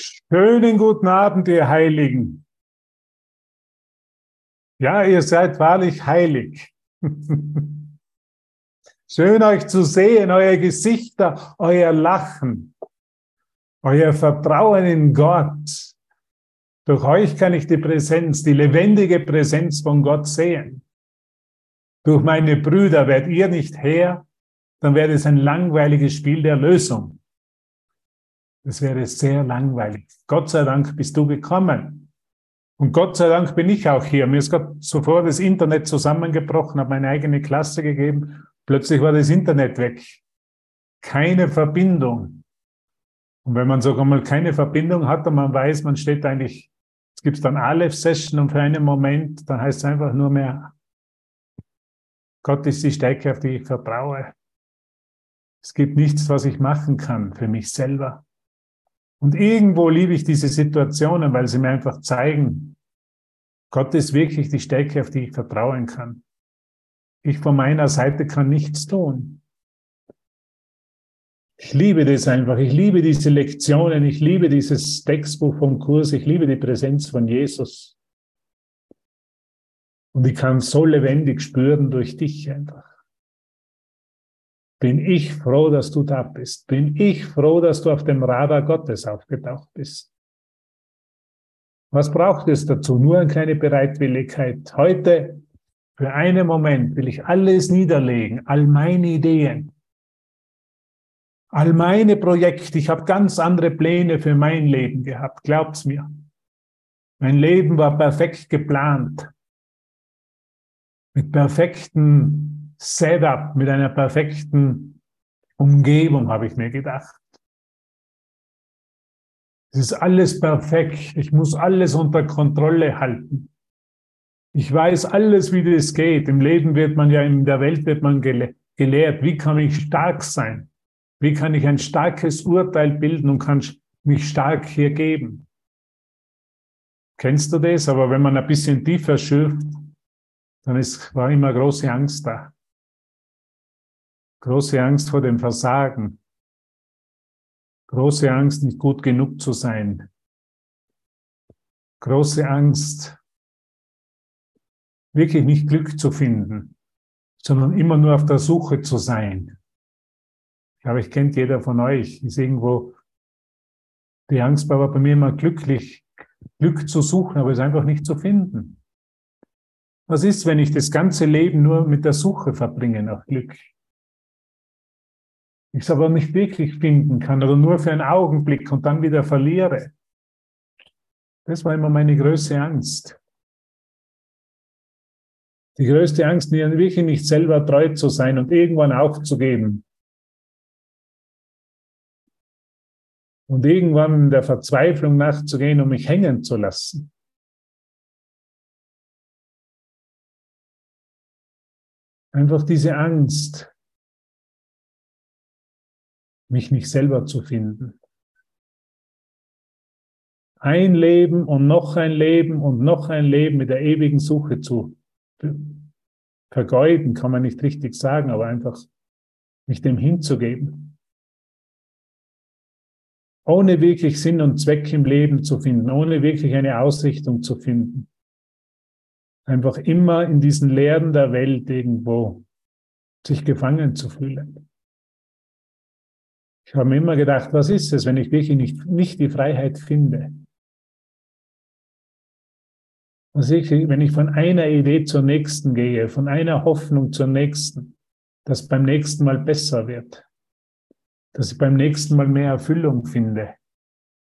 Schönen guten Abend, ihr Heiligen. Ja, ihr seid wahrlich heilig. Schön euch zu sehen, euer Gesichter, euer Lachen, euer Vertrauen in Gott. Durch euch kann ich die Präsenz, die lebendige Präsenz von Gott sehen. Durch meine Brüder werdet ihr nicht her, dann wäre es ein langweiliges Spiel der Lösung. Das wäre sehr langweilig. Gott sei Dank bist du gekommen. Und Gott sei Dank bin ich auch hier. Mir ist gerade sofort das Internet zusammengebrochen, habe meine eigene Klasse gegeben. Plötzlich war das Internet weg. Keine Verbindung. Und wenn man sogar mal keine Verbindung hat und man weiß, man steht eigentlich, es gibt dann Aleph-Session und für einen Moment, dann heißt es einfach nur mehr, Gott ist die Stärke, auf die ich vertraue. Es gibt nichts, was ich machen kann für mich selber. Und irgendwo liebe ich diese Situationen, weil sie mir einfach zeigen, Gott ist wirklich die Stärke, auf die ich vertrauen kann. Ich von meiner Seite kann nichts tun. Ich liebe das einfach. Ich liebe diese Lektionen. Ich liebe dieses Textbuch vom Kurs. Ich liebe die Präsenz von Jesus. Und ich kann so lebendig spüren durch dich einfach bin ich froh, dass du da bist. Bin ich froh, dass du auf dem Radar Gottes aufgetaucht bist. Was braucht es dazu? Nur eine kleine Bereitwilligkeit. Heute, für einen Moment, will ich alles niederlegen, all meine Ideen, all meine Projekte. Ich habe ganz andere Pläne für mein Leben gehabt, glaubt's mir. Mein Leben war perfekt geplant. Mit perfekten Setup, mit einer perfekten Umgebung, habe ich mir gedacht. Es ist alles perfekt. Ich muss alles unter Kontrolle halten. Ich weiß alles, wie das geht. Im Leben wird man ja, in der Welt wird man gele gelehrt. Wie kann ich stark sein? Wie kann ich ein starkes Urteil bilden und kann mich stark hier geben? Kennst du das? Aber wenn man ein bisschen tiefer schürft, dann ist, war immer große Angst da. Große Angst vor dem Versagen. Große Angst, nicht gut genug zu sein. Große Angst, wirklich nicht Glück zu finden, sondern immer nur auf der Suche zu sein. Ich glaube, ich kennt jeder von euch, ist irgendwo, die Angst war bei mir immer glücklich, Glück zu suchen, aber es einfach nicht zu finden. Was ist, wenn ich das ganze Leben nur mit der Suche verbringe nach Glück? Ich es aber nicht wirklich finden kann oder nur für einen Augenblick und dann wieder verliere. Das war immer meine größte Angst. Die größte Angst, mir wirklich nicht selber treu zu sein und irgendwann aufzugeben. Und irgendwann der Verzweiflung nachzugehen, um mich hängen zu lassen. Einfach diese Angst, mich nicht selber zu finden. Ein Leben und noch ein Leben und noch ein Leben mit der ewigen Suche zu vergeuden, kann man nicht richtig sagen, aber einfach mich dem hinzugeben. Ohne wirklich Sinn und Zweck im Leben zu finden, ohne wirklich eine Ausrichtung zu finden. Einfach immer in diesen Lehren der Welt irgendwo sich gefangen zu fühlen. Ich habe mir immer gedacht, was ist es, wenn ich wirklich nicht, nicht die Freiheit finde? Was ich, wenn ich von einer Idee zur nächsten gehe, von einer Hoffnung zur nächsten, dass beim nächsten Mal besser wird, dass ich beim nächsten Mal mehr Erfüllung finde,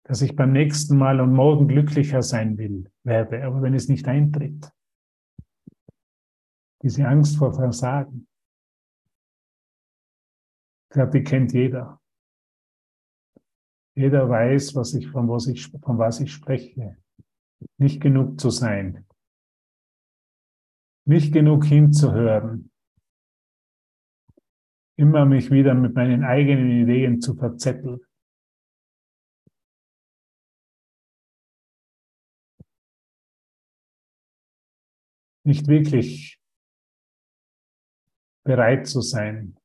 dass ich beim nächsten Mal und morgen glücklicher sein will, werde, aber wenn es nicht eintritt. Diese Angst vor Versagen. Ich glaube, die kennt jeder. Jeder weiß, was ich, von, was ich, von was ich spreche. Nicht genug zu sein. Nicht genug hinzuhören. Immer mich wieder mit meinen eigenen Ideen zu verzetteln. Nicht wirklich bereit zu sein,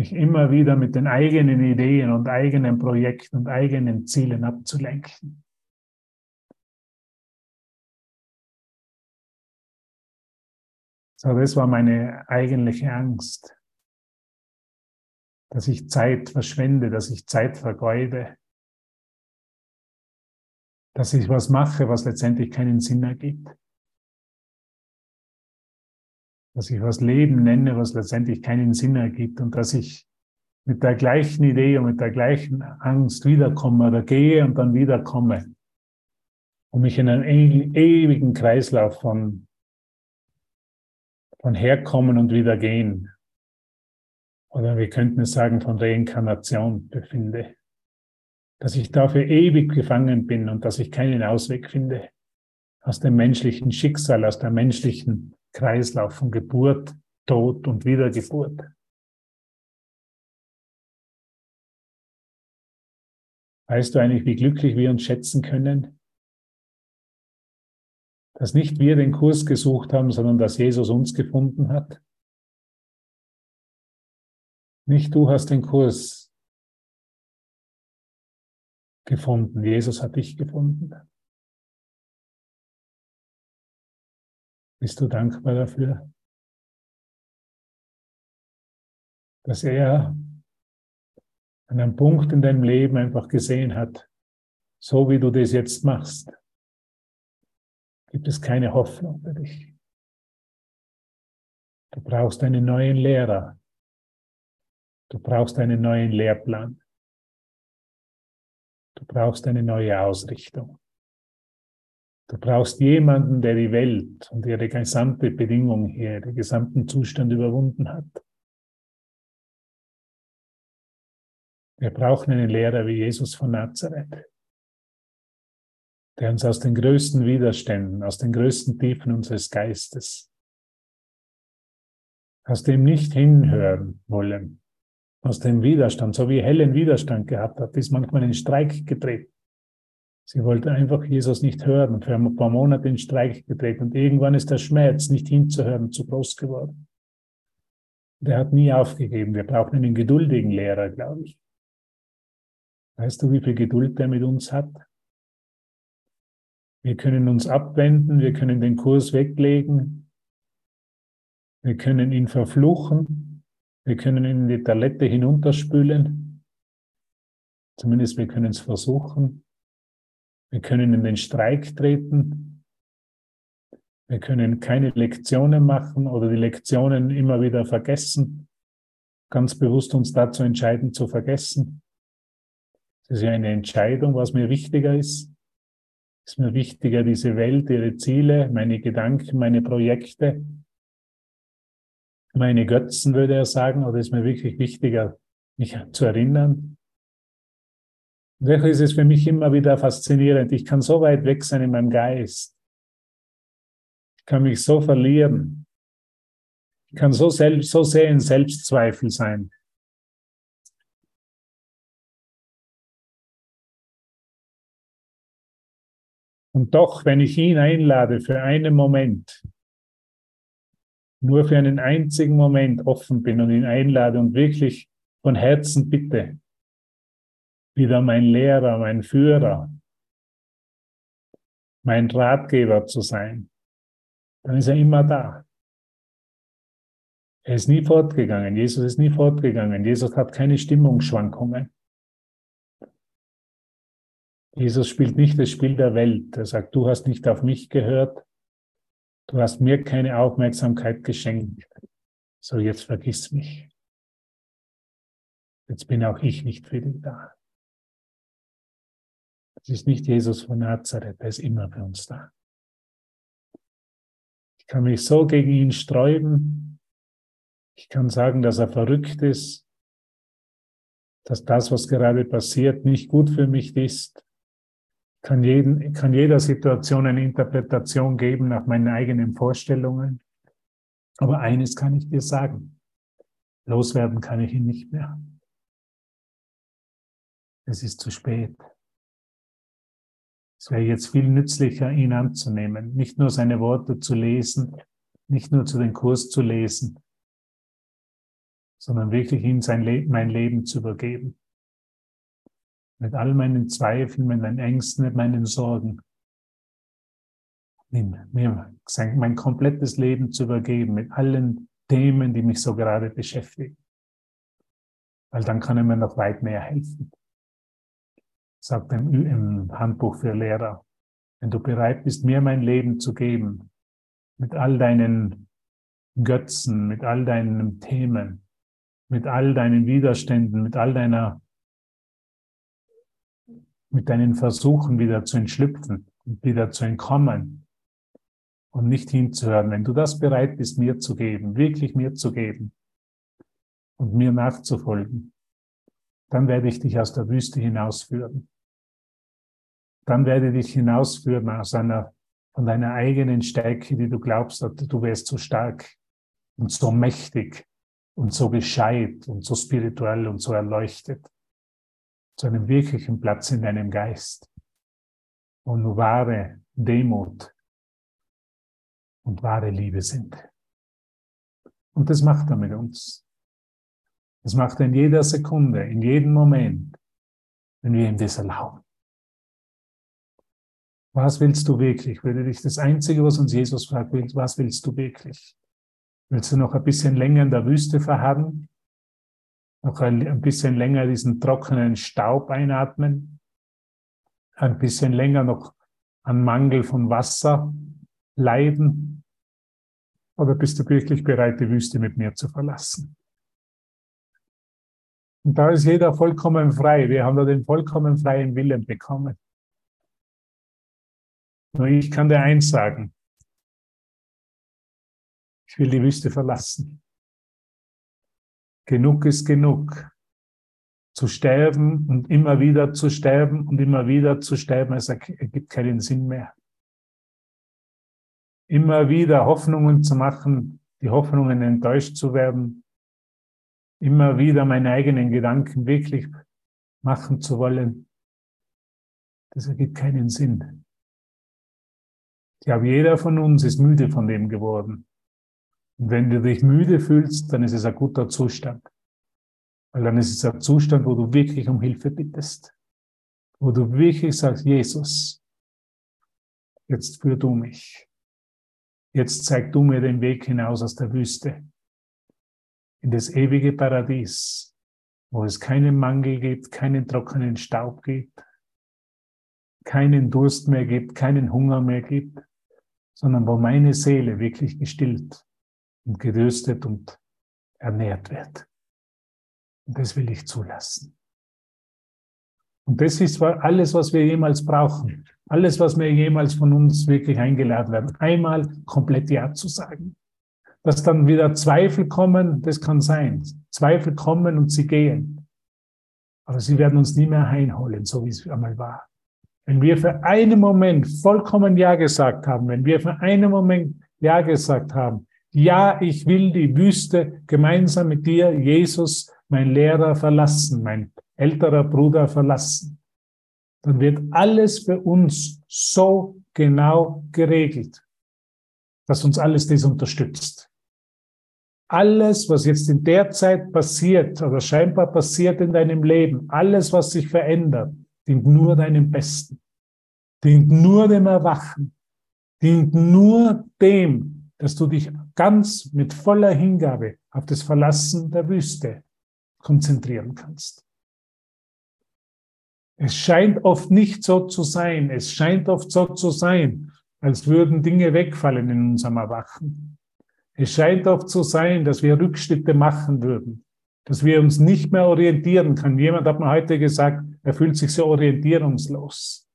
mich immer wieder mit den eigenen Ideen und eigenen Projekten und eigenen Zielen abzulenken. So, das war meine eigentliche Angst, dass ich Zeit verschwende, dass ich Zeit vergeude, dass ich was mache, was letztendlich keinen Sinn ergibt, dass ich was Leben nenne, was letztendlich keinen Sinn ergibt und dass ich mit der gleichen Idee und mit der gleichen Angst wiederkomme oder gehe und dann wiederkomme und mich in einen ewigen Kreislauf von von Herkommen und wieder gehen. Oder wir könnten es sagen, von Reinkarnation befinde. Dass ich dafür ewig gefangen bin und dass ich keinen Ausweg finde aus dem menschlichen Schicksal, aus der menschlichen Kreislauf von Geburt, Tod und Wiedergeburt. Weißt du eigentlich, wie glücklich wir uns schätzen können, dass nicht wir den Kurs gesucht haben, sondern dass Jesus uns gefunden hat? Nicht du hast den Kurs gefunden, Jesus hat dich gefunden. Bist du dankbar dafür, dass er an einem Punkt in deinem Leben einfach gesehen hat, so wie du das jetzt machst, gibt es keine Hoffnung für dich. Du brauchst einen neuen Lehrer. Du brauchst einen neuen Lehrplan. Du brauchst eine neue Ausrichtung. Du brauchst jemanden, der die Welt und ihre gesamte Bedingung hier, den gesamten Zustand überwunden hat. Wir brauchen einen Lehrer wie Jesus von Nazareth der uns aus den größten Widerständen, aus den größten Tiefen unseres Geistes, aus dem nicht hinhören wollen, aus dem Widerstand, so wie Helen Widerstand gehabt hat, ist manchmal in Streik getreten. Sie wollte einfach Jesus nicht hören, für ein paar Monate in Streik getreten und irgendwann ist der Schmerz, nicht hinzuhören, zu groß geworden. Der hat nie aufgegeben. Wir brauchen einen geduldigen Lehrer, glaube ich. Weißt du, wie viel Geduld der mit uns hat? Wir können uns abwenden, wir können den Kurs weglegen, wir können ihn verfluchen, wir können ihn in die Toilette hinunterspülen, zumindest wir können es versuchen, wir können in den Streik treten, wir können keine Lektionen machen oder die Lektionen immer wieder vergessen, ganz bewusst uns dazu entscheiden zu vergessen. Es ist ja eine Entscheidung, was mir wichtiger ist ist mir wichtiger diese Welt, ihre Ziele, meine Gedanken, meine Projekte, meine Götzen, würde er sagen, oder ist mir wirklich wichtiger, mich zu erinnern? Deshalb ist es für mich immer wieder faszinierend. Ich kann so weit weg sein in meinem Geist. Ich kann mich so verlieren. Ich kann so, selbst, so sehr in Selbstzweifel sein. Und doch, wenn ich ihn einlade für einen Moment, nur für einen einzigen Moment offen bin und ihn einlade und wirklich von Herzen bitte, wieder mein Lehrer, mein Führer, mein Ratgeber zu sein, dann ist er immer da. Er ist nie fortgegangen. Jesus ist nie fortgegangen. Jesus hat keine Stimmungsschwankungen. Jesus spielt nicht das Spiel der Welt. Er sagt, du hast nicht auf mich gehört, du hast mir keine Aufmerksamkeit geschenkt. So, jetzt vergiss mich. Jetzt bin auch ich nicht für dich da. Es ist nicht Jesus von Nazareth, er ist immer für uns da. Ich kann mich so gegen ihn sträuben. Ich kann sagen, dass er verrückt ist, dass das, was gerade passiert, nicht gut für mich ist kann, jeden, kann jeder Situation eine Interpretation geben nach meinen eigenen Vorstellungen. Aber eines kann ich dir sagen. Loswerden kann ich ihn nicht mehr. Es ist zu spät. Es wäre jetzt viel nützlicher, ihn anzunehmen, nicht nur seine Worte zu lesen, nicht nur zu den Kurs zu lesen, sondern wirklich ihm sein Le mein Leben zu übergeben. Mit all meinen Zweifeln, mit meinen Ängsten, mit meinen Sorgen. Nimm, mir mein komplettes Leben zu übergeben, mit allen Themen, die mich so gerade beschäftigen. Weil dann kann er mir noch weit mehr helfen. Sagt im, im Handbuch für Lehrer. Wenn du bereit bist, mir mein Leben zu geben, mit all deinen Götzen, mit all deinen Themen, mit all deinen Widerständen, mit all deiner, mit deinen Versuchen wieder zu entschlüpfen wieder zu entkommen und nicht hinzuhören. Wenn du das bereit bist, mir zu geben, wirklich mir zu geben und mir nachzufolgen, dann werde ich dich aus der Wüste hinausführen. Dann werde ich dich hinausführen aus einer, von deiner eigenen Stärke, die du glaubst, du wärst so stark und so mächtig und so gescheit und so spirituell und so erleuchtet zu einem wirklichen Platz in deinem Geist und nur wahre Demut und wahre Liebe sind. Und das macht er mit uns. Das macht er in jeder Sekunde, in jedem Moment, wenn wir ihm das erlauben. Was willst du wirklich? Würde dich das Einzige, was uns Jesus fragt, was willst du wirklich? Willst du noch ein bisschen länger in der Wüste verharren? Noch ein bisschen länger diesen trockenen Staub einatmen? Ein bisschen länger noch an Mangel von Wasser leiden? Oder bist du wirklich bereit, die Wüste mit mir zu verlassen? Und da ist jeder vollkommen frei. Wir haben da den vollkommen freien Willen bekommen. Nur ich kann dir eins sagen. Ich will die Wüste verlassen. Genug ist genug. Zu sterben und immer wieder zu sterben und immer wieder zu sterben, es ergibt keinen Sinn mehr. Immer wieder Hoffnungen zu machen, die Hoffnungen enttäuscht zu werden, immer wieder meine eigenen Gedanken wirklich machen zu wollen, das ergibt keinen Sinn. Ich glaube, jeder von uns ist müde von dem geworden. Und wenn du dich müde fühlst, dann ist es ein guter Zustand. Weil dann ist es ein Zustand, wo du wirklich um Hilfe bittest. Wo du wirklich sagst, Jesus, jetzt führ du mich. Jetzt zeig du mir den Weg hinaus aus der Wüste. In das ewige Paradies, wo es keinen Mangel gibt, keinen trockenen Staub gibt, keinen Durst mehr gibt, keinen Hunger mehr gibt, sondern wo meine Seele wirklich gestillt und geröstet und ernährt wird. Und das will ich zulassen. Und das ist alles, was wir jemals brauchen. Alles, was wir jemals von uns wirklich eingeladen werden. Einmal komplett Ja zu sagen. Dass dann wieder Zweifel kommen, das kann sein. Zweifel kommen und sie gehen. Aber sie werden uns nie mehr einholen, so wie es einmal war. Wenn wir für einen Moment vollkommen Ja gesagt haben, wenn wir für einen Moment Ja gesagt haben, ja, ich will die Wüste gemeinsam mit dir, Jesus, mein Lehrer, verlassen, mein älterer Bruder verlassen. Dann wird alles für uns so genau geregelt, dass uns alles das unterstützt. Alles, was jetzt in der Zeit passiert oder scheinbar passiert in deinem Leben, alles, was sich verändert, dient nur deinem Besten, dient nur dem Erwachen, dient nur dem, dass du dich ganz mit voller Hingabe auf das Verlassen der Wüste konzentrieren kannst. Es scheint oft nicht so zu sein. Es scheint oft so zu sein, als würden Dinge wegfallen in unserem Erwachen. Es scheint oft zu sein, dass wir Rückschritte machen würden, dass wir uns nicht mehr orientieren können. Jemand hat mir heute gesagt, er fühlt sich so orientierungslos.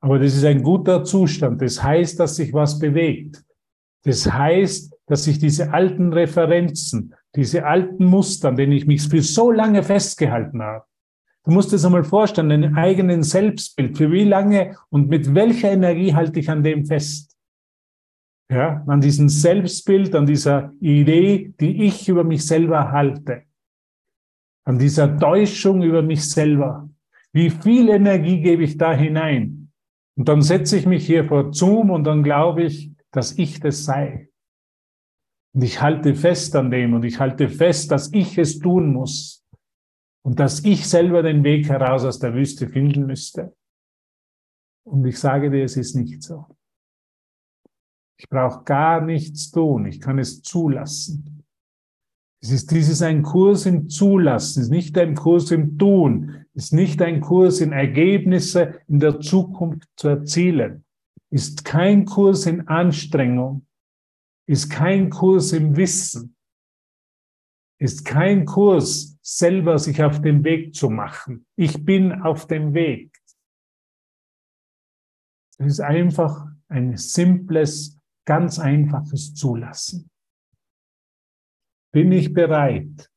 Aber das ist ein guter Zustand. Das heißt, dass sich was bewegt. Das heißt, dass ich diese alten Referenzen, diese alten Muster, an denen ich mich für so lange festgehalten habe, du musst dir das einmal vorstellen, deinen eigenen Selbstbild, für wie lange und mit welcher Energie halte ich an dem fest? Ja, an diesem Selbstbild, an dieser Idee, die ich über mich selber halte, an dieser Täuschung über mich selber. Wie viel Energie gebe ich da hinein? Und dann setze ich mich hier vor Zoom und dann glaube ich, dass ich das sei. Und ich halte fest an dem und ich halte fest, dass ich es tun muss und dass ich selber den Weg heraus aus der Wüste finden müsste. Und ich sage dir, es ist nicht so. Ich brauche gar nichts tun. Ich kann es zulassen. Es ist dieses ein Kurs im Zulassen, es ist nicht ein Kurs im Tun, ist nicht ein Kurs in Ergebnisse in der Zukunft zu erzielen, ist kein Kurs in Anstrengung, ist kein Kurs im Wissen, ist kein Kurs, selber sich auf den Weg zu machen. Ich bin auf dem Weg. Es ist einfach ein simples, ganz einfaches Zulassen. Bin ich bereit,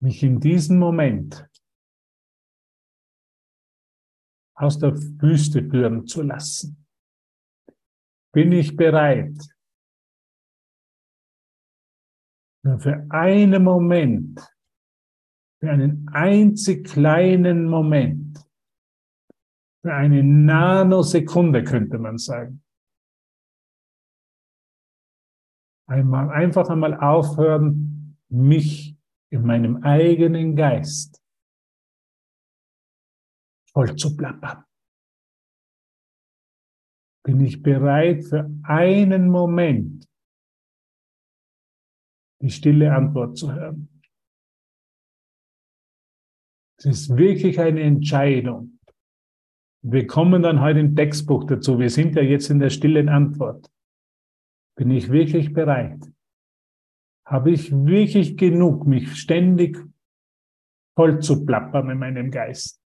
mich in diesem Moment aus der Wüste führen zu lassen? Bin ich bereit, für einen Moment, für einen einzig kleinen Moment, für eine Nanosekunde könnte man sagen, einmal einfach einmal aufhören, mich in meinem eigenen Geist voll zu plappern. Bin ich bereit für einen Moment die stille Antwort zu hören. Es ist wirklich eine Entscheidung. Wir kommen dann heute im Textbuch dazu. Wir sind ja jetzt in der stillen Antwort. Bin ich wirklich bereit? Habe ich wirklich genug, mich ständig voll zu plappern in meinem Geist?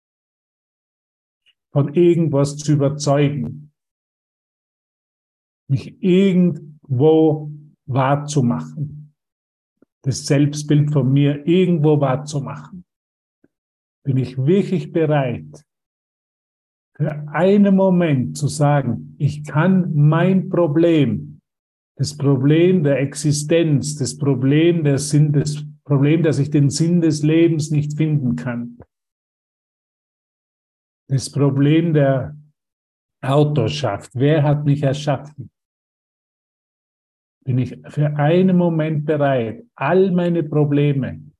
Von irgendwas zu überzeugen? Mich irgendwo wahrzumachen? das Selbstbild von mir irgendwo wahrzumachen? Bin ich wirklich bereit, für einen Moment zu sagen, ich kann mein Problem, das Problem der Existenz, das Problem der Sinn, das Problem, dass ich den Sinn des Lebens nicht finden kann, das Problem der Autorschaft, wer hat mich erschaffen? bin ich für einen Moment bereit, all meine Probleme,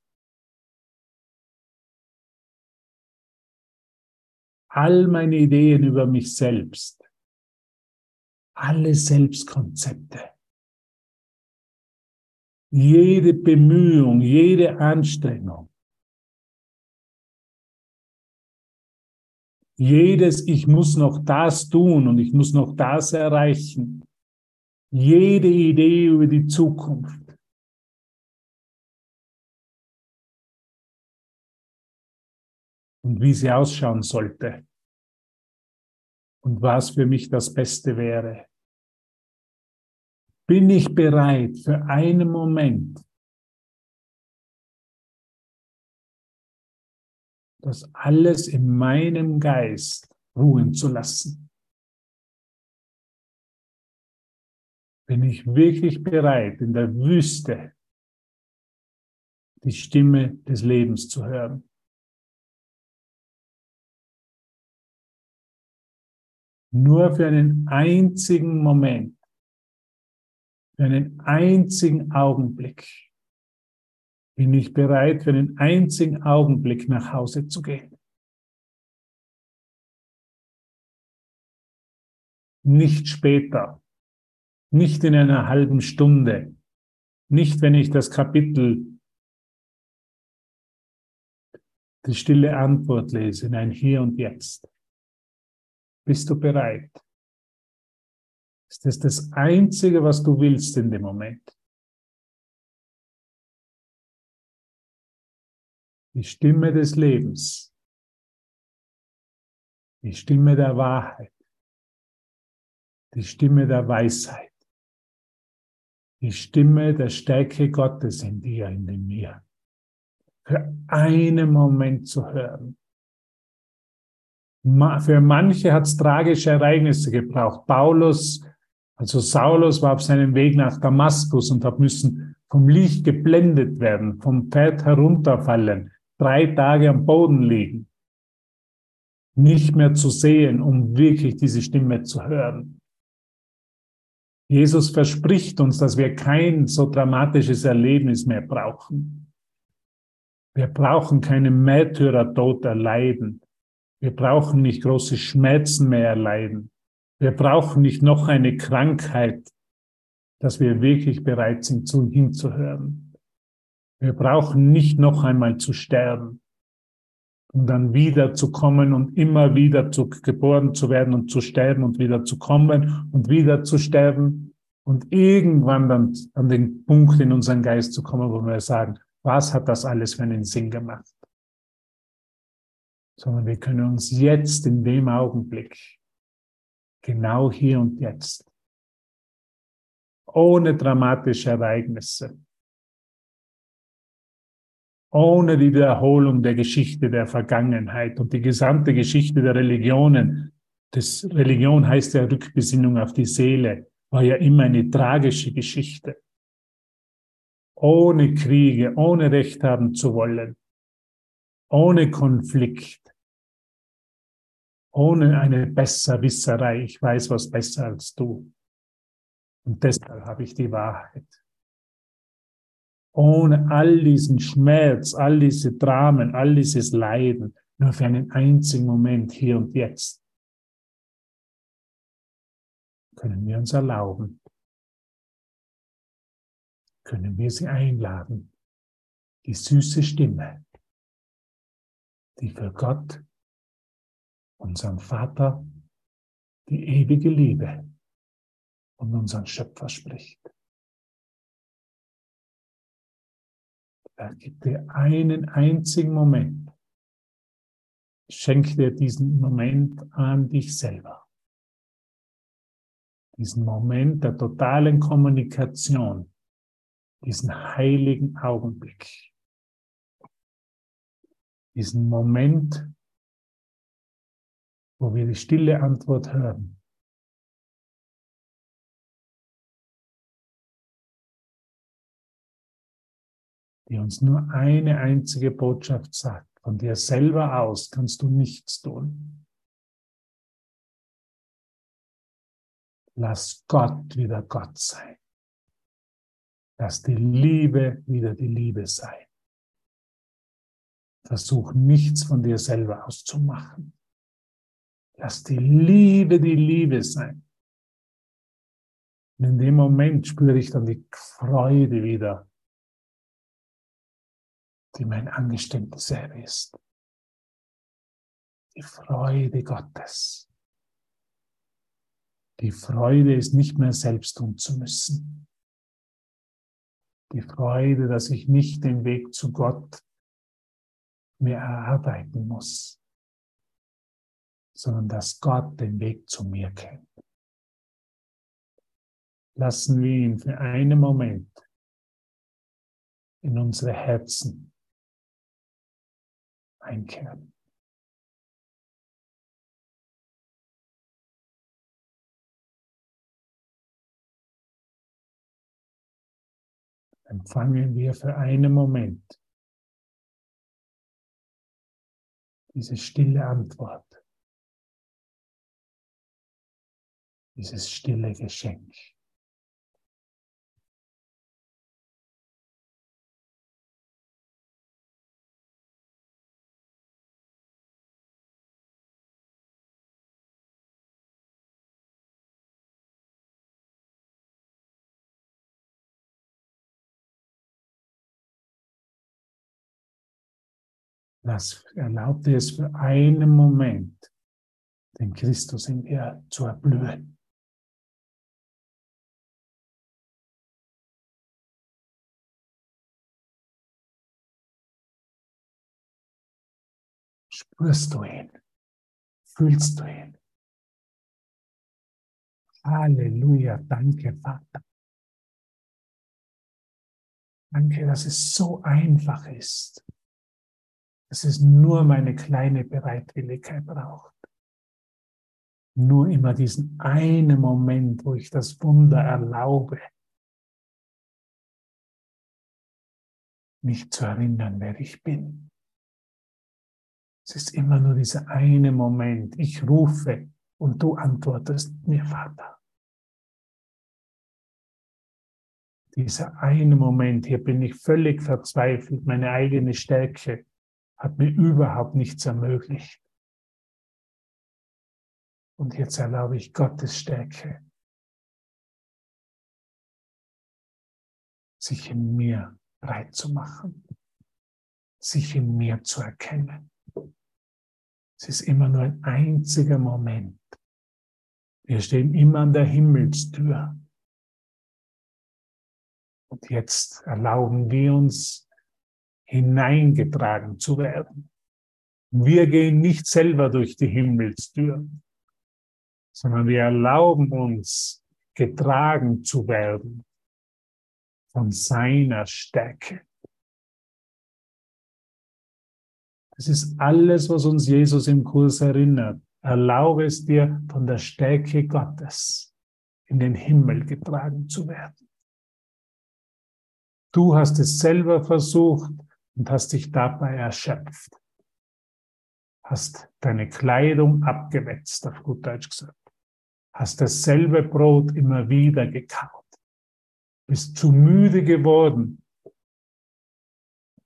all meine Ideen über mich selbst, alle Selbstkonzepte, jede Bemühung, jede Anstrengung, jedes Ich muss noch das tun und ich muss noch das erreichen, jede Idee über die Zukunft. Und wie sie ausschauen sollte. Und was für mich das Beste wäre. Bin ich bereit für einen Moment, das alles in meinem Geist ruhen zu lassen? bin ich wirklich bereit, in der Wüste die Stimme des Lebens zu hören. Nur für einen einzigen Moment, für einen einzigen Augenblick bin ich bereit, für einen einzigen Augenblick nach Hause zu gehen. Nicht später, nicht in einer halben Stunde. Nicht, wenn ich das Kapitel die stille Antwort lese, nein, hier und jetzt. Bist du bereit? Ist das das Einzige, was du willst in dem Moment? Die Stimme des Lebens, die Stimme der Wahrheit, die Stimme der Weisheit. Die Stimme der Stärke Gottes in dir, in mir, für einen Moment zu hören. Für manche hat es tragische Ereignisse gebraucht. Paulus, also Saulus, war auf seinem Weg nach Damaskus und hat müssen vom Licht geblendet werden, vom Pferd herunterfallen, drei Tage am Boden liegen, nicht mehr zu sehen, um wirklich diese Stimme zu hören. Jesus verspricht uns, dass wir kein so dramatisches Erlebnis mehr brauchen. Wir brauchen keinen Märtyrertod erleiden. Wir brauchen nicht große Schmerzen mehr erleiden. Wir brauchen nicht noch eine Krankheit, dass wir wirklich bereit sind, zu hinzuhören. Wir brauchen nicht noch einmal zu sterben, um dann wieder zu kommen und immer wieder zu, geboren zu werden und zu sterben und wieder zu kommen und wieder zu sterben und irgendwann dann an den Punkt in unseren Geist zu kommen, wo wir sagen, was hat das alles für einen Sinn gemacht? Sondern wir können uns jetzt in dem Augenblick, genau hier und jetzt, ohne dramatische Ereignisse, ohne die Wiederholung der Geschichte der Vergangenheit und die gesamte Geschichte der Religionen. Das Religion heißt ja Rückbesinnung auf die Seele, war ja immer eine tragische Geschichte. Ohne Kriege, ohne Recht haben zu wollen, ohne Konflikt, ohne eine Besserwisserei. Ich weiß was besser als du. Und deshalb habe ich die Wahrheit. Ohne all diesen Schmerz, all diese Dramen, all dieses Leiden, nur für einen einzigen Moment hier und jetzt, können wir uns erlauben, können wir sie einladen, die süße Stimme, die für Gott, unseren Vater, die ewige Liebe und unseren Schöpfer spricht. Er gibt dir einen einzigen Moment. Schenk dir diesen Moment an dich selber. Diesen Moment der totalen Kommunikation. Diesen heiligen Augenblick. Diesen Moment, wo wir die stille Antwort hören. Die uns nur eine einzige Botschaft sagt. Von dir selber aus kannst du nichts tun. Lass Gott wieder Gott sein. Lass die Liebe wieder die Liebe sein. Versuch nichts von dir selber auszumachen. Lass die Liebe die Liebe sein. Und in dem Moment spüre ich dann die Freude wieder die mein Angeständnis ist. Die Freude Gottes. Die Freude ist nicht mehr selbst tun zu müssen. Die Freude, dass ich nicht den Weg zu Gott mehr erarbeiten muss, sondern dass Gott den Weg zu mir kennt. Lassen wir ihn für einen Moment in unsere Herzen einkehren. Empfangen wir für einen Moment diese stille Antwort, dieses stille Geschenk. Lass, erlaub dir es für einen Moment, den Christus in dir zu erblühen. Spürst du ihn? Fühlst du ihn? Halleluja, danke Vater. Danke, dass es so einfach ist dass es nur meine kleine Bereitwilligkeit braucht. Nur immer diesen einen Moment, wo ich das Wunder erlaube, mich zu erinnern, wer ich bin. Es ist immer nur dieser eine Moment. Ich rufe und du antwortest mir, Vater. Dieser eine Moment, hier bin ich völlig verzweifelt, meine eigene Stärke hat mir überhaupt nichts ermöglicht. Und jetzt erlaube ich Gottes Stärke, sich in mir breit zu machen, sich in mir zu erkennen. Es ist immer nur ein einziger Moment. Wir stehen immer an der Himmelstür. Und jetzt erlauben wir uns, hineingetragen zu werden. Wir gehen nicht selber durch die Himmelstür, sondern wir erlauben uns, getragen zu werden von seiner Stärke. Das ist alles, was uns Jesus im Kurs erinnert. Erlaube es dir, von der Stärke Gottes in den Himmel getragen zu werden. Du hast es selber versucht und hast dich dabei erschöpft. Hast deine Kleidung abgewetzt, auf gut Deutsch gesagt. Hast dasselbe Brot immer wieder gekaut. Bist zu müde geworden,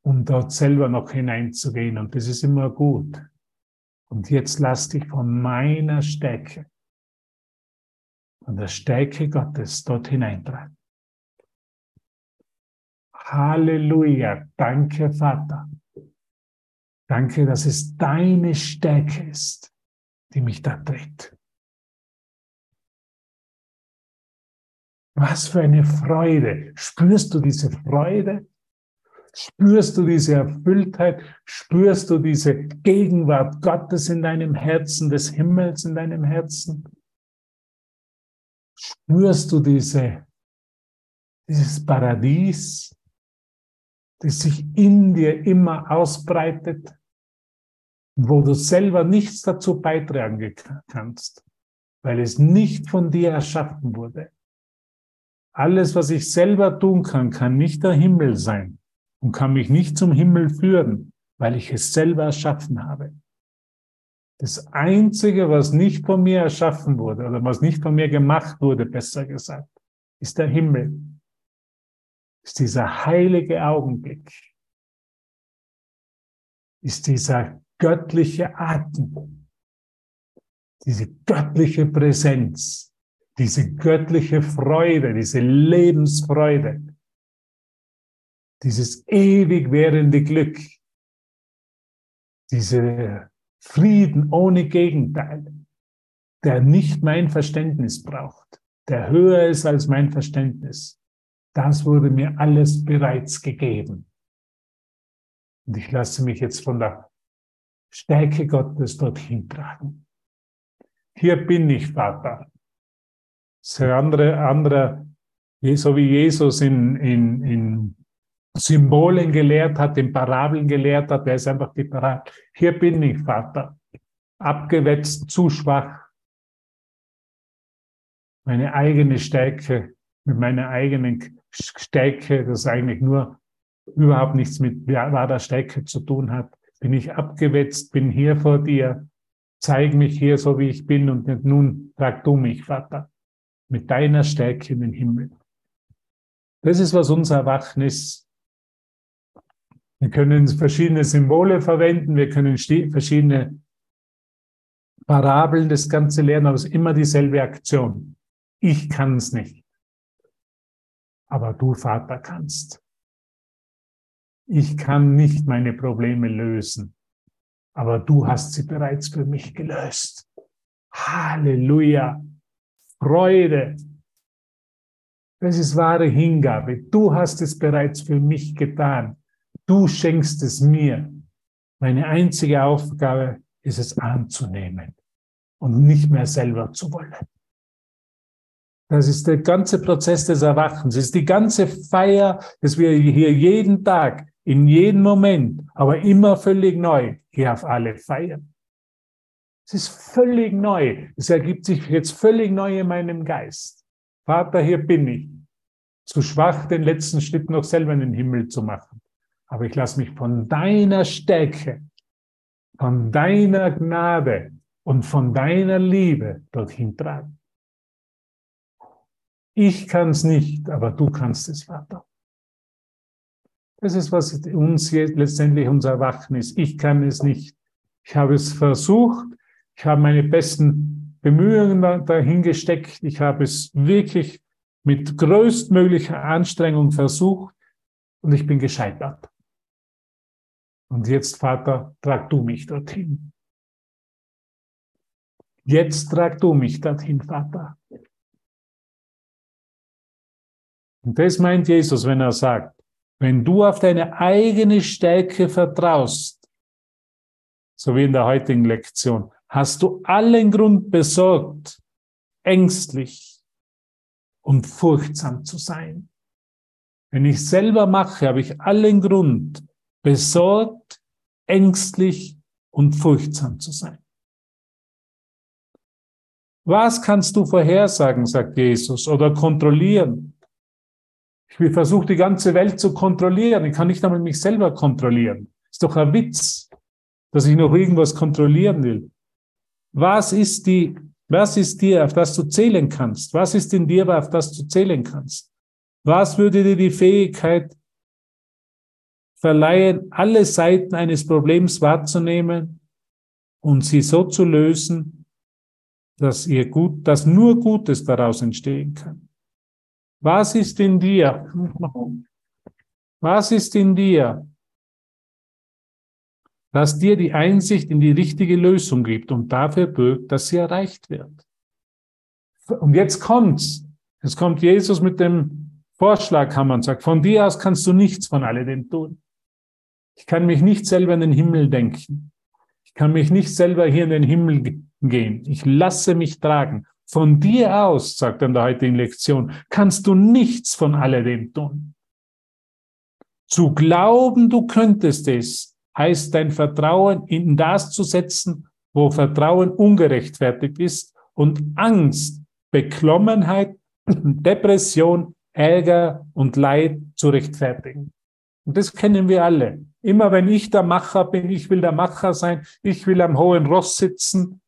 um dort selber noch hineinzugehen. Und das ist immer gut. Und jetzt lass dich von meiner Stärke, von der Stärke Gottes dort hineintragen. Halleluja. Danke, Vater. Danke, dass es deine Stärke ist, die mich da trägt. Was für eine Freude. Spürst du diese Freude? Spürst du diese Erfülltheit? Spürst du diese Gegenwart Gottes in deinem Herzen, des Himmels in deinem Herzen? Spürst du diese, dieses Paradies? Das sich in dir immer ausbreitet, wo du selber nichts dazu beitragen kannst, weil es nicht von dir erschaffen wurde. Alles, was ich selber tun kann, kann nicht der Himmel sein und kann mich nicht zum Himmel führen, weil ich es selber erschaffen habe. Das Einzige, was nicht von mir erschaffen wurde oder was nicht von mir gemacht wurde, besser gesagt, ist der Himmel ist dieser heilige Augenblick, ist dieser göttliche Atem, diese göttliche Präsenz, diese göttliche Freude, diese Lebensfreude, dieses ewig währende Glück, diese Frieden ohne Gegenteil, der nicht mein Verständnis braucht, der höher ist als mein Verständnis, das wurde mir alles bereits gegeben. Und ich lasse mich jetzt von der Stärke Gottes dorthin tragen. Hier bin ich, Vater. So andere, andere, so wie Jesus in, in, in Symbolen gelehrt hat, in Parabeln gelehrt hat, der ist einfach die Parabel. Hier bin ich, Vater. Abgewetzt, zu schwach. Meine eigene Stärke, mit meiner eigenen Stärke, das eigentlich nur überhaupt nichts mit wahrer Stärke zu tun hat, bin ich abgewetzt, bin hier vor dir, zeig mich hier so, wie ich bin und nun trag du mich, Vater, mit deiner Stärke in den Himmel. Das ist, was unser Erwachen ist. Wir können verschiedene Symbole verwenden, wir können verschiedene Parabeln das Ganze lernen, aber es ist immer dieselbe Aktion. Ich kann es nicht aber du, Vater, kannst. Ich kann nicht meine Probleme lösen, aber du hast sie bereits für mich gelöst. Halleluja. Freude. Das ist wahre Hingabe. Du hast es bereits für mich getan. Du schenkst es mir. Meine einzige Aufgabe ist es anzunehmen und nicht mehr selber zu wollen. Das ist der ganze Prozess des Erwachens. Es ist die ganze Feier, dass wir hier jeden Tag, in jedem Moment, aber immer völlig neu hier auf alle feiern. Es ist völlig neu. Es ergibt sich jetzt völlig neu in meinem Geist. Vater, hier bin ich. Zu schwach, den letzten Schritt noch selber in den Himmel zu machen. Aber ich lasse mich von deiner Stärke, von deiner Gnade und von deiner Liebe dorthin tragen. Ich kann es nicht, aber du kannst es, Vater. Das ist, was uns jetzt letztendlich unser Erwachen ist. Ich kann es nicht. Ich habe es versucht. Ich habe meine besten Bemühungen dahin gesteckt. Ich habe es wirklich mit größtmöglicher Anstrengung versucht und ich bin gescheitert. Und jetzt, Vater, trag du mich dorthin. Jetzt trag du mich dorthin, Vater. Und das meint Jesus, wenn er sagt, wenn du auf deine eigene Stärke vertraust, so wie in der heutigen Lektion, hast du allen Grund besorgt, ängstlich und furchtsam zu sein. Wenn ich selber mache, habe ich allen Grund, besorgt, ängstlich und furchtsam zu sein. Was kannst du vorhersagen, sagt Jesus, oder kontrollieren? Ich versuche die ganze Welt zu kontrollieren. Ich kann nicht einmal mich selber kontrollieren. Ist doch ein Witz, dass ich noch irgendwas kontrollieren will. Was ist die, was ist dir, auf das du zählen kannst? Was ist in dir, auf das du zählen kannst? Was würde dir die Fähigkeit verleihen, alle Seiten eines Problems wahrzunehmen und sie so zu lösen, dass ihr gut, dass nur Gutes daraus entstehen kann? Was ist in dir? Was ist in dir, das dir die Einsicht in die richtige Lösung gibt und dafür bürgt, dass sie erreicht wird? Und jetzt kommt's. Jetzt kommt Jesus mit dem Vorschlaghammer und sagt, von dir aus kannst du nichts von alledem tun. Ich kann mich nicht selber in den Himmel denken. Ich kann mich nicht selber hier in den Himmel gehen. Ich lasse mich tragen. Von dir aus, sagt er in der heutigen Lektion, kannst du nichts von alledem tun. Zu glauben, du könntest es, heißt dein Vertrauen in das zu setzen, wo Vertrauen ungerechtfertigt ist und Angst, Beklommenheit, Depression Ärger und Leid zu rechtfertigen. Und das kennen wir alle. Immer wenn ich der Macher bin, ich will der Macher sein, ich will am hohen Ross sitzen,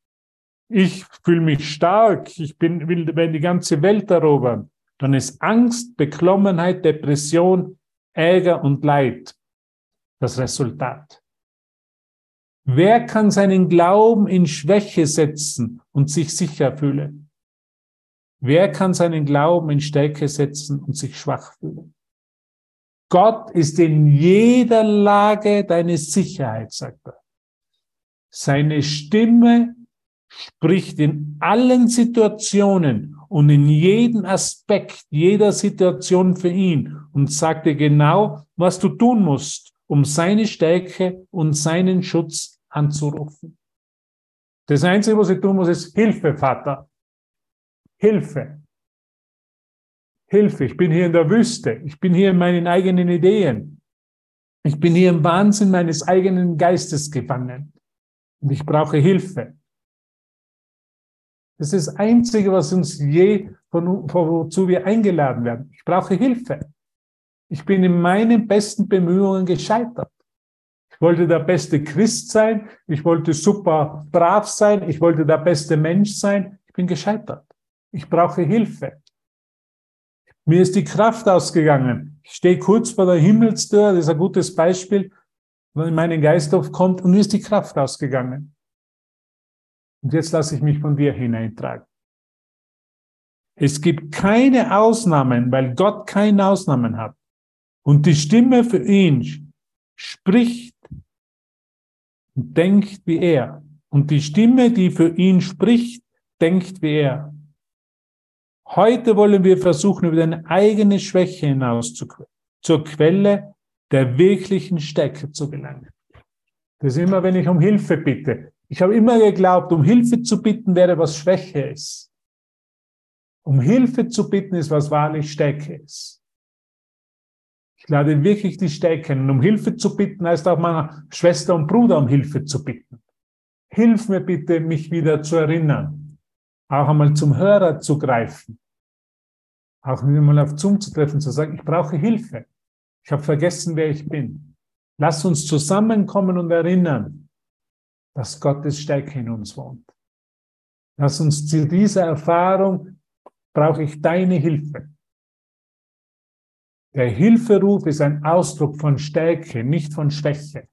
ich fühle mich stark, ich bin, will, will die ganze Welt erobern, dann ist Angst, Beklommenheit, Depression, Ärger und Leid das Resultat. Wer kann seinen Glauben in Schwäche setzen und sich sicher fühlen? Wer kann seinen Glauben in Stärke setzen und sich schwach fühlen? Gott ist in jeder Lage deine Sicherheit, sagt er. Seine Stimme spricht in allen Situationen und in jedem Aspekt jeder Situation für ihn und sagt dir genau, was du tun musst, um seine Stärke und seinen Schutz anzurufen. Das Einzige, was ich tun muss, ist Hilfe, Vater. Hilfe. Hilfe, ich bin hier in der Wüste, ich bin hier in meinen eigenen Ideen, ich bin hier im Wahnsinn meines eigenen Geistes gefangen und ich brauche Hilfe. Das ist das Einzige, was uns je, von, von wozu wir eingeladen werden. Ich brauche Hilfe. Ich bin in meinen besten Bemühungen gescheitert. Ich wollte der beste Christ sein, ich wollte super brav sein, ich wollte der beste Mensch sein, ich bin gescheitert. Ich brauche Hilfe. Mir ist die Kraft ausgegangen. Ich stehe kurz vor der Himmelstür, das ist ein gutes Beispiel, wenn in meinen Geisthof kommt und mir ist die Kraft ausgegangen. Und jetzt lasse ich mich von dir hineintragen. Es gibt keine Ausnahmen, weil Gott keine Ausnahmen hat. Und die Stimme für ihn spricht und denkt wie er. Und die Stimme, die für ihn spricht, denkt wie er. Heute wollen wir versuchen, über deine eigene Schwäche hinaus zu, zur Quelle der wirklichen Stärke zu gelangen. Das ist immer, wenn ich um Hilfe bitte. Ich habe immer geglaubt, um Hilfe zu bitten wäre, was Schwäche ist. Um Hilfe zu bitten ist, was wahrlich Stärke ist. Ich lade wirklich die Stärke Und um Hilfe zu bitten heißt auch meiner Schwester und Bruder um Hilfe zu bitten. Hilf mir bitte, mich wieder zu erinnern auch einmal zum Hörer zu greifen, auch wieder mal auf Zoom zu treffen, zu sagen, ich brauche Hilfe. Ich habe vergessen, wer ich bin. Lass uns zusammenkommen und erinnern, dass Gottes Stärke in uns wohnt. Lass uns zu dieser Erfahrung brauche ich deine Hilfe. Der Hilferuf ist ein Ausdruck von Stärke, nicht von Schwäche.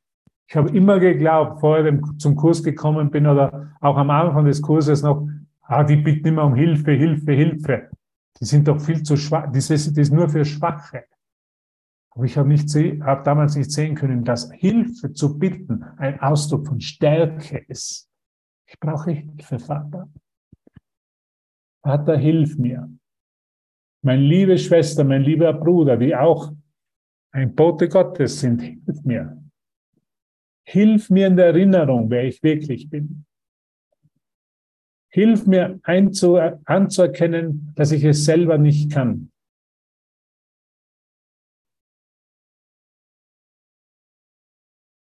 Ich habe immer geglaubt, vorher zum Kurs gekommen bin oder auch am Anfang des Kurses noch, ah, die bitten immer um Hilfe, Hilfe, Hilfe. Die sind doch viel zu schwach. Das ist, das ist nur für Schwache. Aber ich habe, habe damals nicht sehen können, dass Hilfe zu bitten ein Ausdruck von Stärke ist. Ich brauche Hilfe, Vater. Vater, hilf mir. Meine liebe Schwester, mein lieber Bruder, die auch ein Bote Gottes sind, hilf mir. Hilf mir in der Erinnerung, wer ich wirklich bin. Hilf mir anzuerkennen, dass ich es selber nicht kann.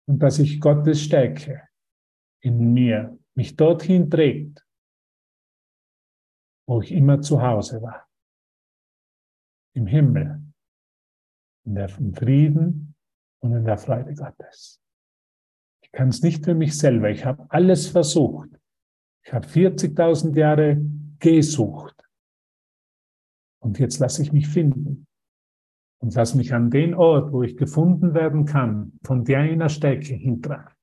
Und dass ich Gottes Stärke in mir mich dorthin trägt, wo ich immer zu Hause war. Im Himmel, in der Frieden und in der Freude Gottes. Ich kann es nicht für mich selber. Ich habe alles versucht. Ich habe 40.000 Jahre gesucht. Und jetzt lasse ich mich finden. Und lasse mich an den Ort, wo ich gefunden werden kann, von deiner Stärke hintragen.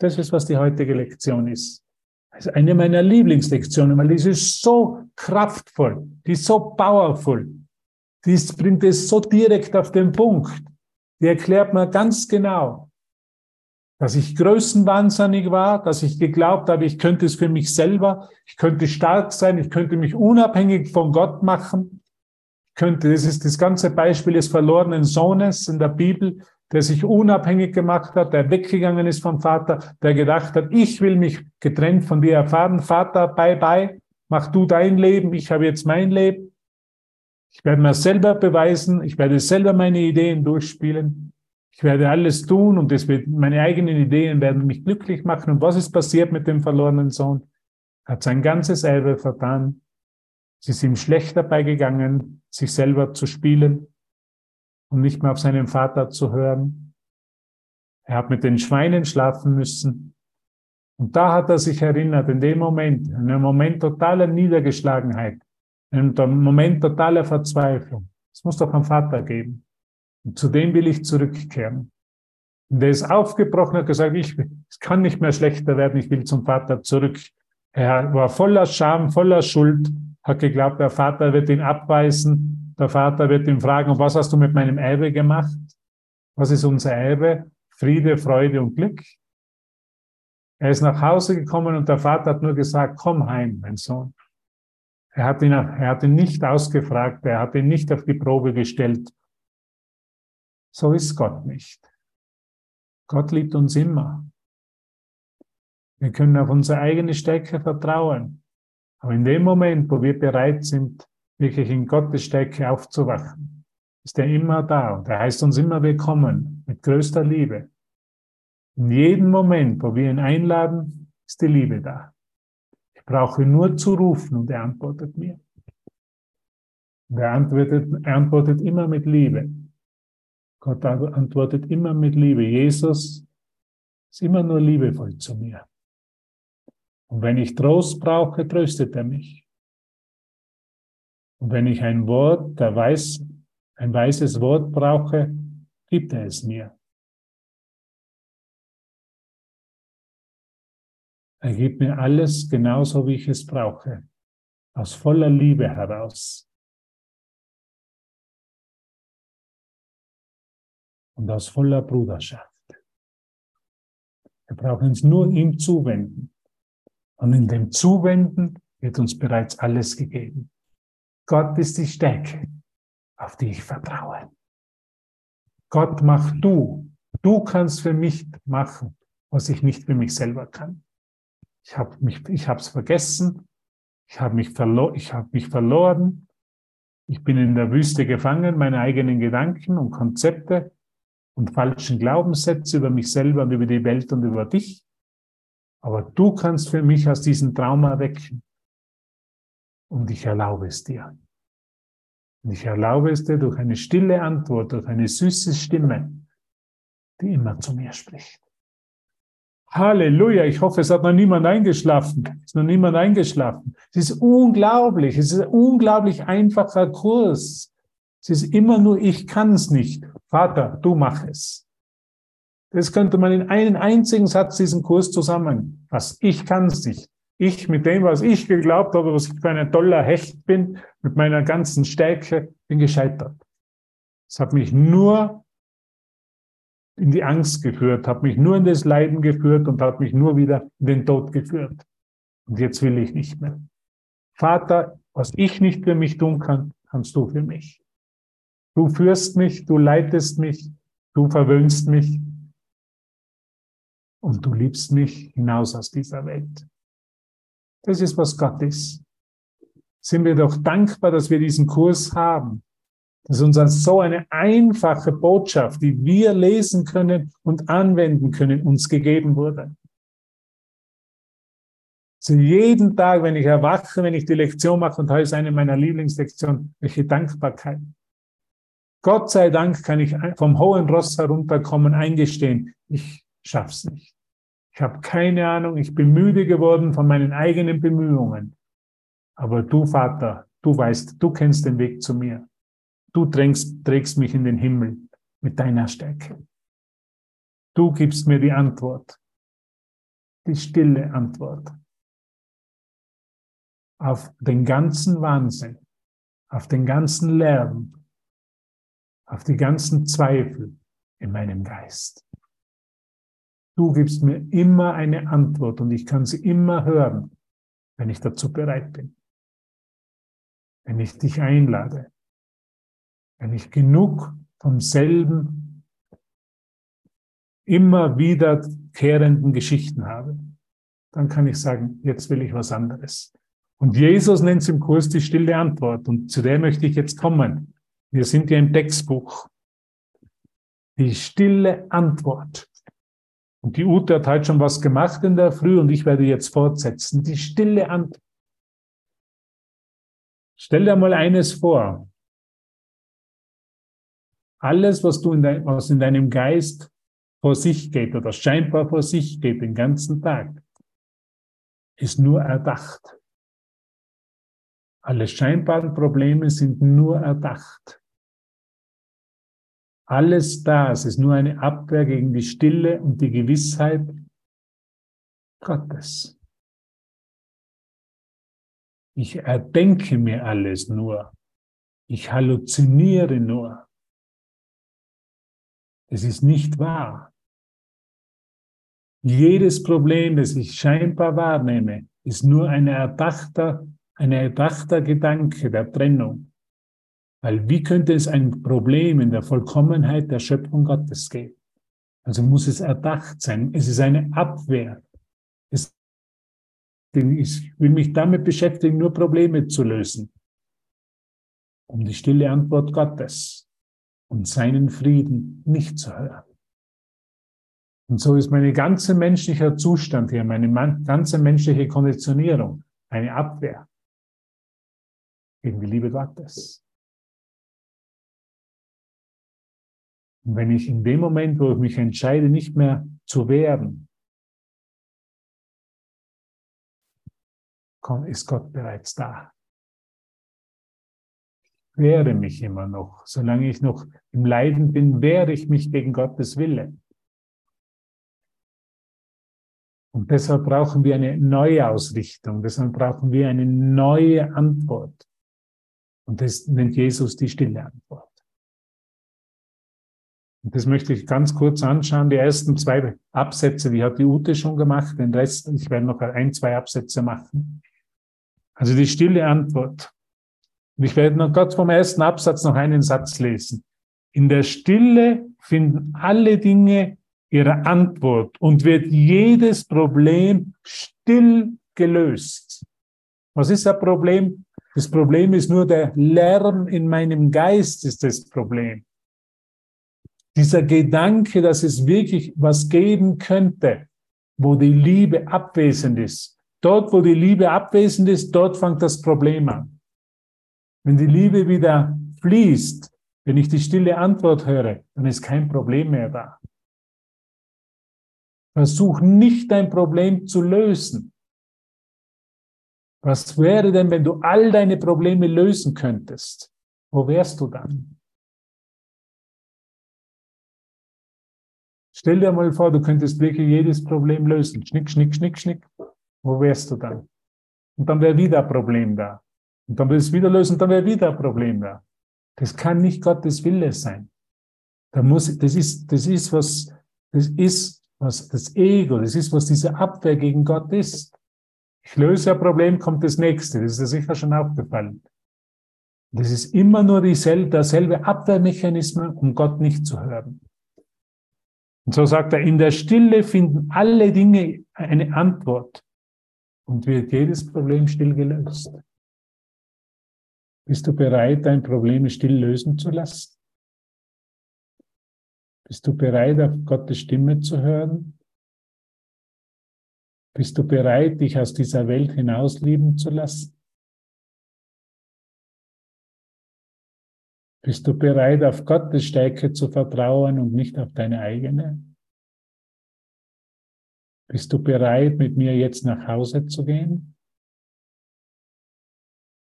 Das ist, was die heutige Lektion ist. Das ist eine meiner Lieblingslektionen, weil die ist so kraftvoll, die ist so powerful, die bringt es so direkt auf den Punkt. Die erklärt mir ganz genau, dass ich größenwahnsinnig war, dass ich geglaubt habe, ich könnte es für mich selber, ich könnte stark sein, ich könnte mich unabhängig von Gott machen. Könnte, das ist das ganze Beispiel des verlorenen Sohnes in der Bibel, der sich unabhängig gemacht hat, der weggegangen ist vom Vater, der gedacht hat, ich will mich getrennt von dir erfahren. Vater, bye bye, mach du dein Leben, ich habe jetzt mein Leben. Ich werde mir selber beweisen, ich werde selber meine Ideen durchspielen. Ich werde alles tun und das wird, meine eigenen Ideen werden mich glücklich machen. Und was ist passiert mit dem verlorenen Sohn? Er hat sein ganzes Erbe vertan. Es ist ihm schlecht dabei gegangen, sich selber zu spielen und nicht mehr auf seinen Vater zu hören. Er hat mit den Schweinen schlafen müssen. Und da hat er sich erinnert, in dem Moment, in einem Moment totaler Niedergeschlagenheit, in einem Moment totaler Verzweiflung. Es muss doch einen Vater geben. Und zu dem will ich zurückkehren. Und er ist aufgebrochen, hat gesagt, ich, es kann nicht mehr schlechter werden, ich will zum Vater zurück. Er war voller Scham, voller Schuld, hat geglaubt, der Vater wird ihn abweisen, der Vater wird ihn fragen, was hast du mit meinem Erbe gemacht? Was ist unser Erbe? Friede, Freude und Glück. Er ist nach Hause gekommen und der Vater hat nur gesagt, komm heim, mein Sohn. Er hat ihn, er hat ihn nicht ausgefragt, er hat ihn nicht auf die Probe gestellt, so ist Gott nicht. Gott liebt uns immer. Wir können auf unsere eigene Stärke vertrauen. Aber in dem Moment, wo wir bereit sind, wirklich in Gottes Stärke aufzuwachen, ist er immer da und er heißt uns immer willkommen mit größter Liebe. In jedem Moment, wo wir ihn einladen, ist die Liebe da. Ich brauche nur zu rufen und er antwortet mir. Und er antwortet, er antwortet immer mit Liebe. Gott antwortet immer mit Liebe. Jesus ist immer nur liebevoll zu mir. Und wenn ich Trost brauche, tröstet er mich. Und wenn ich ein Wort, der weiß, ein weißes Wort brauche, gibt er es mir. Er gibt mir alles genauso, wie ich es brauche, aus voller Liebe heraus. und aus voller Bruderschaft. Wir brauchen uns nur ihm zuwenden. Und in dem Zuwenden wird uns bereits alles gegeben. Gott ist die Stärke, auf die ich vertraue. Gott mach du. Du kannst für mich machen, was ich nicht für mich selber kann. Ich habe mich, ich habe es vergessen. Ich habe mich, verlo ich hab mich verloren. Ich bin in der Wüste gefangen, meine eigenen Gedanken und Konzepte und falschen Glaubenssätze über mich selber und über die Welt und über dich. Aber du kannst für mich aus diesem Trauma wecken. Und ich erlaube es dir. Und ich erlaube es dir durch eine stille Antwort, durch eine süße Stimme, die immer zu mir spricht. Halleluja, ich hoffe, es hat noch niemand eingeschlafen. Es ist noch niemand eingeschlafen. Es ist unglaublich, es ist ein unglaublich einfacher Kurs. Es ist immer nur, ich kann es nicht. Vater, du mach es. Das könnte man in einen einzigen Satz diesen Kurs zusammenfassen. Ich kann es nicht. Ich mit dem, was ich geglaubt habe, was ich für ein toller Hecht bin, mit meiner ganzen Stärke, bin gescheitert. Es hat mich nur in die Angst geführt, hat mich nur in das Leiden geführt und hat mich nur wieder in den Tod geführt. Und jetzt will ich nicht mehr. Vater, was ich nicht für mich tun kann, kannst du für mich. Du führst mich, du leitest mich, du verwöhnst mich und du liebst mich hinaus aus dieser Welt. Das ist, was Gott ist. Sind wir doch dankbar, dass wir diesen Kurs haben. Das ist uns so eine einfache Botschaft, die wir lesen können und anwenden können, uns gegeben wurde. Also jeden Tag, wenn ich erwache, wenn ich die Lektion mache, und heute ist eine meiner Lieblingslektionen, welche Dankbarkeit. Gott sei Dank kann ich vom hohen Ross herunterkommen, eingestehen, ich schaff's nicht. Ich habe keine Ahnung, ich bin müde geworden von meinen eigenen Bemühungen. Aber du, Vater, du weißt, du kennst den Weg zu mir. Du trägst, trägst mich in den Himmel mit deiner Stärke. Du gibst mir die Antwort, die stille Antwort auf den ganzen Wahnsinn, auf den ganzen Lärm, auf die ganzen Zweifel in meinem Geist. Du gibst mir immer eine Antwort und ich kann sie immer hören, wenn ich dazu bereit bin. Wenn ich dich einlade, wenn ich genug vom selben immer wiederkehrenden Geschichten habe, dann kann ich sagen, jetzt will ich was anderes. Und Jesus nennt es im Kurs die stille Antwort. Und zu der möchte ich jetzt kommen. Wir sind ja im Textbuch. Die stille Antwort. Und die Ute hat heute schon was gemacht in der Früh und ich werde jetzt fortsetzen. Die stille Antwort. Stell dir mal eines vor. Alles, was du in, dein, was in deinem Geist vor sich geht oder scheinbar vor sich geht den ganzen Tag, ist nur erdacht. Alle scheinbaren Probleme sind nur erdacht. Alles das ist nur eine Abwehr gegen die Stille und die Gewissheit Gottes. Ich erdenke mir alles nur. Ich halluziniere nur. Es ist nicht wahr. Jedes Problem, das ich scheinbar wahrnehme, ist nur ein erdachter, ein erdachter Gedanke der Trennung. Weil wie könnte es ein Problem in der Vollkommenheit der Schöpfung Gottes geben? Also muss es erdacht sein. Es ist eine Abwehr. Es, ich will mich damit beschäftigen, nur Probleme zu lösen. Um die stille Antwort Gottes und seinen Frieden nicht zu hören. Und so ist mein ganzer menschlicher Zustand hier, meine ganze menschliche Konditionierung eine Abwehr gegen die Liebe Gottes. Und wenn ich in dem Moment, wo ich mich entscheide, nicht mehr zu wehren, ist Gott bereits da wehre mich immer noch. Solange ich noch im Leiden bin, wehre ich mich gegen Gottes Wille. Und deshalb brauchen wir eine neue Ausrichtung. Deshalb brauchen wir eine neue Antwort. Und das nennt Jesus die stille Antwort. Das möchte ich ganz kurz anschauen. Die ersten zwei Absätze, die hat die Ute schon gemacht. Den Rest, ich werde noch ein, zwei Absätze machen. Also die stille Antwort. Und ich werde noch Gott vom ersten Absatz noch einen Satz lesen. In der Stille finden alle Dinge ihre Antwort und wird jedes Problem still gelöst. Was ist das Problem? Das Problem ist nur der Lärm in meinem Geist ist das Problem. Dieser Gedanke, dass es wirklich was geben könnte, wo die Liebe abwesend ist. Dort, wo die Liebe abwesend ist, dort fängt das Problem an. Wenn die Liebe wieder fließt, wenn ich die stille Antwort höre, dann ist kein Problem mehr da. Versuch nicht dein Problem zu lösen. Was wäre denn, wenn du all deine Probleme lösen könntest? Wo wärst du dann? Stell dir mal vor, du könntest wirklich jedes Problem lösen. Schnick, schnick, schnick, schnick. Wo wärst du dann? Und dann wäre wieder ein Problem da. Und dann willst du es wieder lösen, dann wäre wieder ein Problem da. Das kann nicht Gottes Wille sein. Da muss, das ist, das ist was, das ist was das Ego, das ist was diese Abwehr gegen Gott ist. Ich löse ein Problem, kommt das nächste. Das ist dir sicher schon aufgefallen. Das ist immer nur dieselbe, derselbe Abwehrmechanismus, um Gott nicht zu hören. Und so sagt er, in der Stille finden alle Dinge eine Antwort und wird jedes Problem still gelöst. Bist du bereit, dein Problem still lösen zu lassen? Bist du bereit, auf Gottes Stimme zu hören? Bist du bereit, dich aus dieser Welt hinauslieben zu lassen? Bist du bereit, auf Gottes Stärke zu vertrauen und nicht auf deine eigene? Bist du bereit, mit mir jetzt nach Hause zu gehen?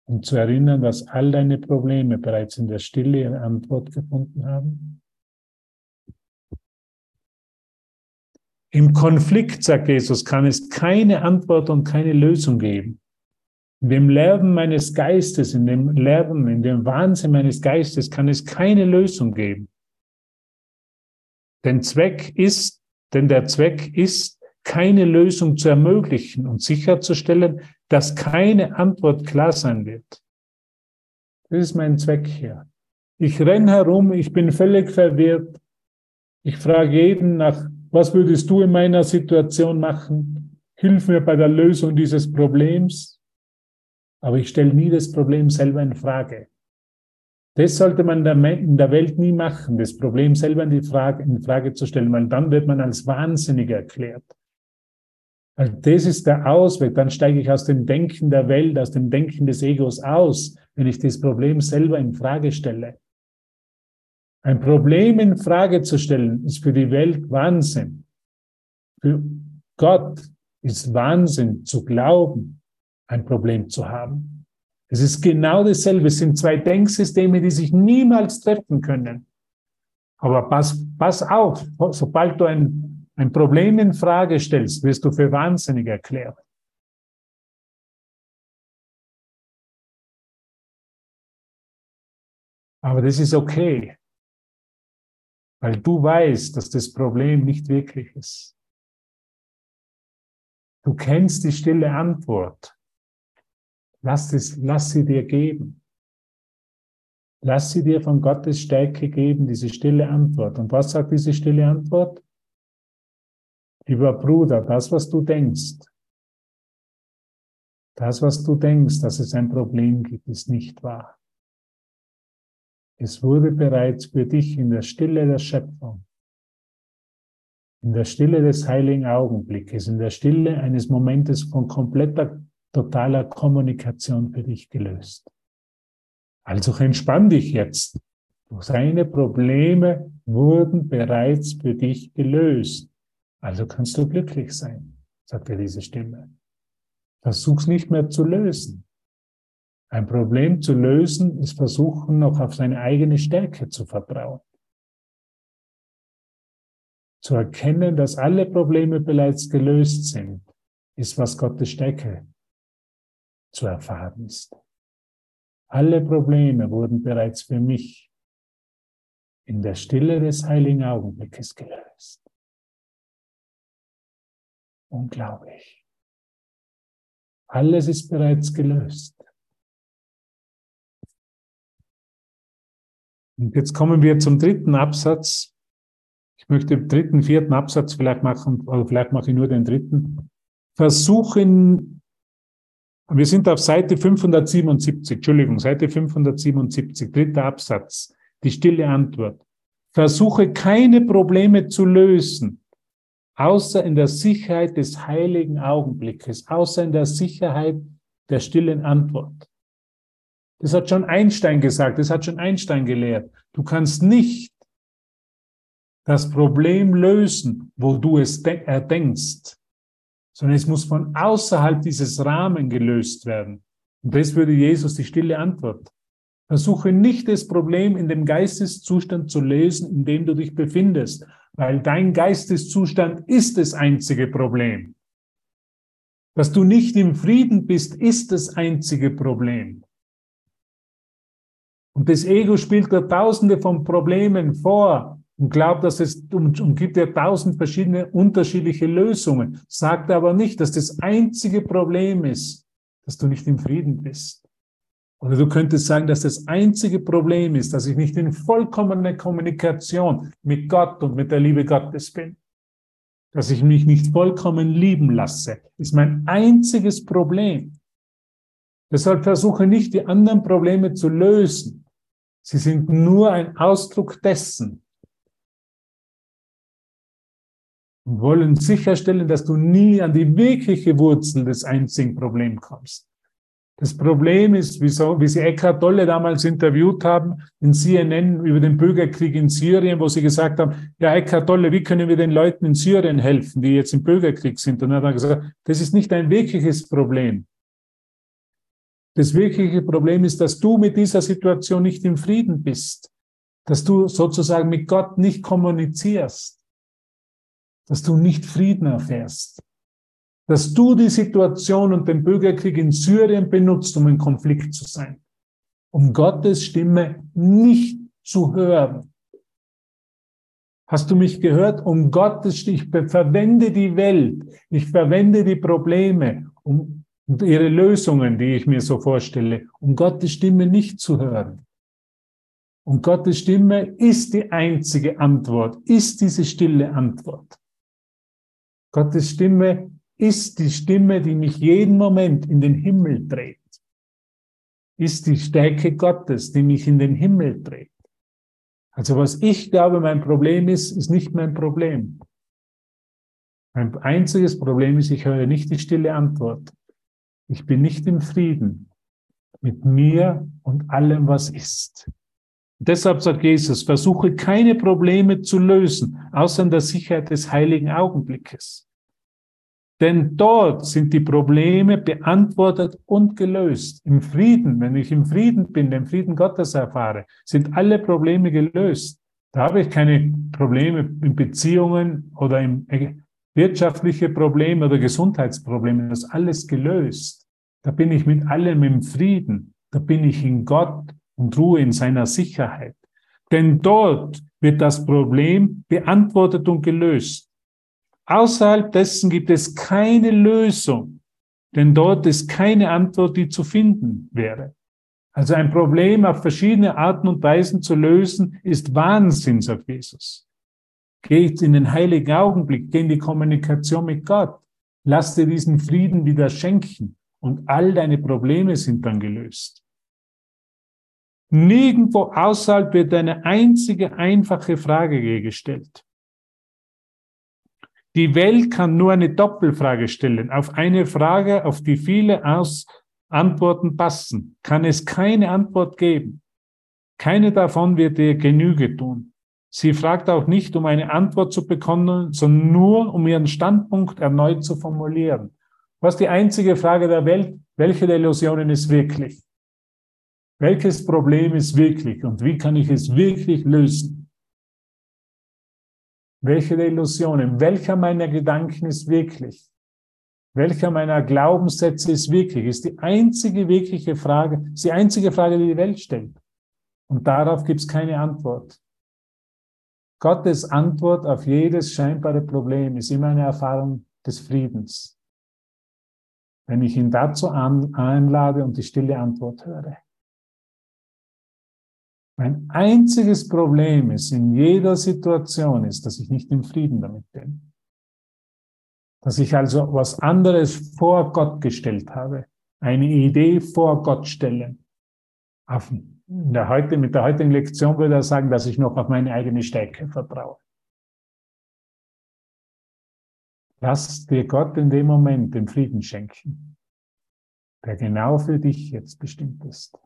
Und zu erinnern, dass all deine Probleme bereits in der Stille ihre Antwort gefunden haben? Im Konflikt, sagt Jesus, kann es keine Antwort und keine Lösung geben. In dem Lärm meines Geistes, in dem Lärm, in dem Wahnsinn meines Geistes kann es keine Lösung geben. Denn Zweck ist, denn der Zweck ist, keine Lösung zu ermöglichen und sicherzustellen, dass keine Antwort klar sein wird. Das ist mein Zweck hier. Ich renne herum, ich bin völlig verwirrt. Ich frage jeden nach, was würdest du in meiner Situation machen? Hilf mir bei der Lösung dieses Problems. Aber ich stelle nie das Problem selber in Frage. Das sollte man in der Welt nie machen, das Problem selber in, die Frage, in Frage zu stellen, weil dann wird man als wahnsinnig erklärt. Also das ist der Ausweg. Dann steige ich aus dem Denken der Welt, aus dem Denken des Egos aus, wenn ich das Problem selber in Frage stelle. Ein Problem in Frage zu stellen, ist für die Welt Wahnsinn. Für Gott ist Wahnsinn zu glauben, ein Problem zu haben. Es ist genau dasselbe. Es sind zwei Denksysteme, die sich niemals treffen können. Aber pass, pass auf, sobald du ein, ein Problem in Frage stellst, wirst du für wahnsinnig erklärt. Aber das ist okay, weil du weißt, dass das Problem nicht wirklich ist. Du kennst die stille Antwort. Lass, es, lass sie dir geben. Lass sie dir von Gottes Stärke geben, diese stille Antwort. Und was sagt diese stille Antwort? Lieber Bruder, das, was du denkst, das, was du denkst, dass es ein Problem gibt, ist nicht wahr. Es wurde bereits für dich in der Stille der Schöpfung, in der Stille des heiligen Augenblickes, in der Stille eines Momentes von kompletter totaler Kommunikation für dich gelöst. Also entspann dich jetzt. Seine Probleme wurden bereits für dich gelöst. Also kannst du glücklich sein, sagt dir diese Stimme. Versuch's nicht mehr zu lösen. Ein Problem zu lösen ist versuchen, noch auf seine eigene Stärke zu vertrauen. Zu erkennen, dass alle Probleme bereits gelöst sind, ist was Gottes Stärke zu erfahren ist. Alle Probleme wurden bereits für mich in der Stille des heiligen Augenblickes gelöst. Unglaublich. Alles ist bereits gelöst. Und jetzt kommen wir zum dritten Absatz. Ich möchte den dritten, vierten Absatz vielleicht machen, oder vielleicht mache ich nur den dritten. Versuchen wir sind auf Seite 577, Entschuldigung, Seite 577, dritter Absatz, die stille Antwort. Versuche keine Probleme zu lösen, außer in der Sicherheit des heiligen Augenblickes, außer in der Sicherheit der stillen Antwort. Das hat schon Einstein gesagt, das hat schon Einstein gelehrt. Du kannst nicht das Problem lösen, wo du es de erdenkst, sondern es muss von außerhalb dieses Rahmen gelöst werden. Und das würde Jesus die stille Antwort. Versuche nicht das Problem in dem Geisteszustand zu lösen, in dem du dich befindest, weil dein Geisteszustand ist das einzige Problem. Dass du nicht im Frieden bist, ist das einzige Problem. Und das Ego spielt da tausende von Problemen vor und glaubt, dass es und, und gibt dir tausend verschiedene unterschiedliche Lösungen, sagt aber nicht, dass das einzige Problem ist, dass du nicht im Frieden bist. Oder du könntest sagen, dass das einzige Problem ist, dass ich nicht in vollkommener Kommunikation mit Gott und mit der Liebe Gottes bin. Dass ich mich nicht vollkommen lieben lasse, ist mein einziges Problem. Deshalb versuche nicht, die anderen Probleme zu lösen. Sie sind nur ein Ausdruck dessen. Wollen sicherstellen, dass du nie an die wirkliche Wurzel des einzigen Problems kommst. Das Problem ist, wieso, wie sie Eckhard Tolle damals interviewt haben in CNN über den Bürgerkrieg in Syrien, wo sie gesagt haben, ja, Eckhard Tolle, wie können wir den Leuten in Syrien helfen, die jetzt im Bürgerkrieg sind? Und er hat gesagt, das ist nicht ein wirkliches Problem. Das wirkliche Problem ist, dass du mit dieser Situation nicht im Frieden bist, dass du sozusagen mit Gott nicht kommunizierst, dass du nicht Frieden erfährst, dass du die Situation und den Bürgerkrieg in Syrien benutzt, um in Konflikt zu sein, um Gottes Stimme nicht zu hören. Hast du mich gehört? Um Gottes Stimme, ich verwende die Welt, ich verwende die Probleme, um und ihre Lösungen, die ich mir so vorstelle, um Gottes Stimme nicht zu hören. Und Gottes Stimme ist die einzige Antwort, ist diese stille Antwort. Gottes Stimme ist die Stimme, die mich jeden Moment in den Himmel dreht. Ist die Stärke Gottes, die mich in den Himmel dreht. Also was ich glaube, mein Problem ist, ist nicht mein Problem. Mein einziges Problem ist, ich höre nicht die stille Antwort. Ich bin nicht im Frieden mit mir und allem, was ist. Deshalb sagt Jesus, versuche keine Probleme zu lösen, außer in der Sicherheit des heiligen Augenblickes. Denn dort sind die Probleme beantwortet und gelöst. Im Frieden, wenn ich im Frieden bin, den Frieden Gottes erfahre, sind alle Probleme gelöst. Da habe ich keine Probleme in Beziehungen oder im wirtschaftliche Probleme oder Gesundheitsprobleme, das ist alles gelöst. Da bin ich mit allem im Frieden. Da bin ich in Gott und ruhe in seiner Sicherheit. Denn dort wird das Problem beantwortet und gelöst. Außerhalb dessen gibt es keine Lösung, denn dort ist keine Antwort, die zu finden wäre. Also ein Problem auf verschiedene Arten und Weisen zu lösen, ist Wahnsinn, sagt Jesus. Geht in den heiligen Augenblick, geh in die Kommunikation mit Gott. Lass dir diesen Frieden wieder schenken und all deine Probleme sind dann gelöst. Nirgendwo außerhalb wird eine einzige einfache Frage gestellt. Die Welt kann nur eine Doppelfrage stellen. Auf eine Frage, auf die viele Aus Antworten passen, kann es keine Antwort geben. Keine davon wird dir Genüge tun. Sie fragt auch nicht, um eine Antwort zu bekommen, sondern nur, um ihren Standpunkt erneut zu formulieren. Was die einzige Frage der Welt, welche der Illusionen ist wirklich? Welches Problem ist wirklich und wie kann ich es wirklich lösen? Welche der Illusionen, welcher meiner Gedanken ist wirklich? Welcher meiner Glaubenssätze ist wirklich? Ist die einzige wirkliche Frage, ist die einzige Frage, die die Welt stellt. Und darauf gibt es keine Antwort. Gottes Antwort auf jedes scheinbare Problem ist immer eine Erfahrung des Friedens. Wenn ich ihn dazu einlade und die stille Antwort höre. Mein einziges Problem ist in jeder Situation ist, dass ich nicht im Frieden damit bin. Dass ich also was anderes vor Gott gestellt habe. Eine Idee vor Gott stellen. Auf der heute, mit der heutigen Lektion würde er sagen, dass ich noch auf meine eigene Stärke vertraue. Lass dir Gott in dem Moment den Frieden schenken, der genau für dich jetzt bestimmt ist.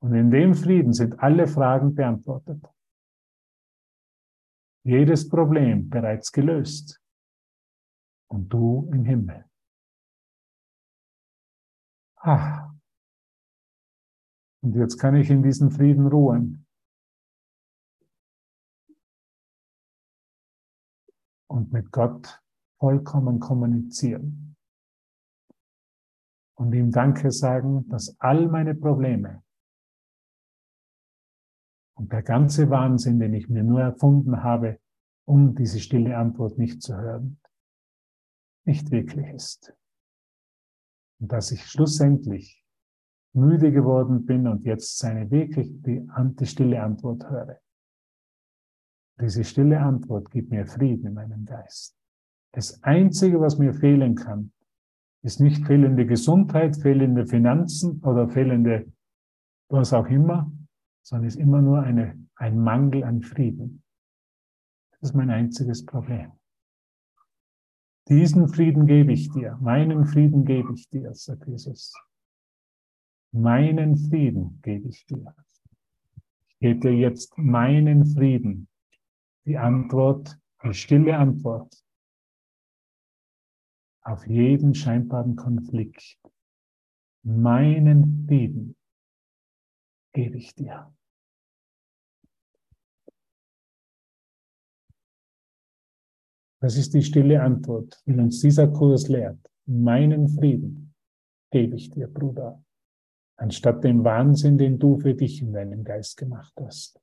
Und in dem Frieden sind alle Fragen beantwortet. jedes Problem bereits gelöst und du im Himmel. Ah. Und jetzt kann ich in diesem Frieden ruhen. Und mit Gott vollkommen kommunizieren. Und ihm Danke sagen, dass all meine Probleme und der ganze Wahnsinn, den ich mir nur erfunden habe, um diese stille Antwort nicht zu hören, nicht wirklich ist. Und dass ich schlussendlich müde geworden bin und jetzt seine wirklich die, die stille Antwort höre. Diese stille Antwort gibt mir Frieden in meinem Geist. Das Einzige, was mir fehlen kann, ist nicht fehlende Gesundheit, fehlende Finanzen oder fehlende was auch immer, sondern ist immer nur eine, ein Mangel an Frieden. Das ist mein einziges Problem. Diesen Frieden gebe ich dir, meinen Frieden gebe ich dir, sagt Jesus. Meinen Frieden gebe ich dir. Ich gebe dir jetzt meinen Frieden. Die Antwort, die stille Antwort auf jeden scheinbaren Konflikt. Meinen Frieden gebe ich dir. Das ist die stille Antwort, die uns dieser Kurs lehrt. Meinen Frieden gebe ich dir, Bruder, anstatt dem Wahnsinn, den du für dich in deinem Geist gemacht hast,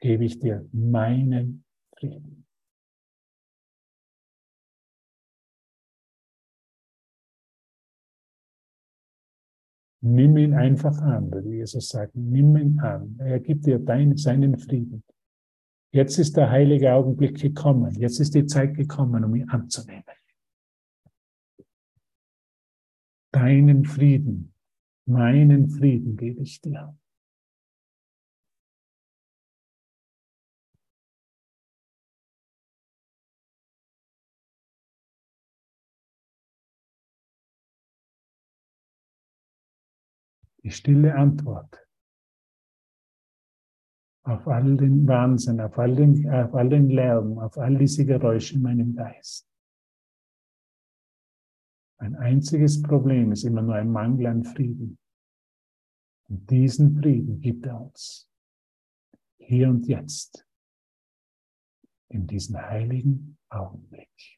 gebe ich dir meinen Frieden. Nimm ihn einfach an, würde Jesus sagen. Nimm ihn an. Er gibt dir deinen, seinen Frieden. Jetzt ist der heilige Augenblick gekommen. Jetzt ist die Zeit gekommen, um ihn anzunehmen. Deinen Frieden, meinen Frieden gebe ich dir. Die stille Antwort auf all den Wahnsinn, auf all den, auf all den Lärm, auf all diese Geräusche in meinem Geist. Ein einziges Problem ist immer nur ein Mangel an Frieden. Und diesen Frieden gibt er uns. Hier und jetzt. In diesem heiligen Augenblick.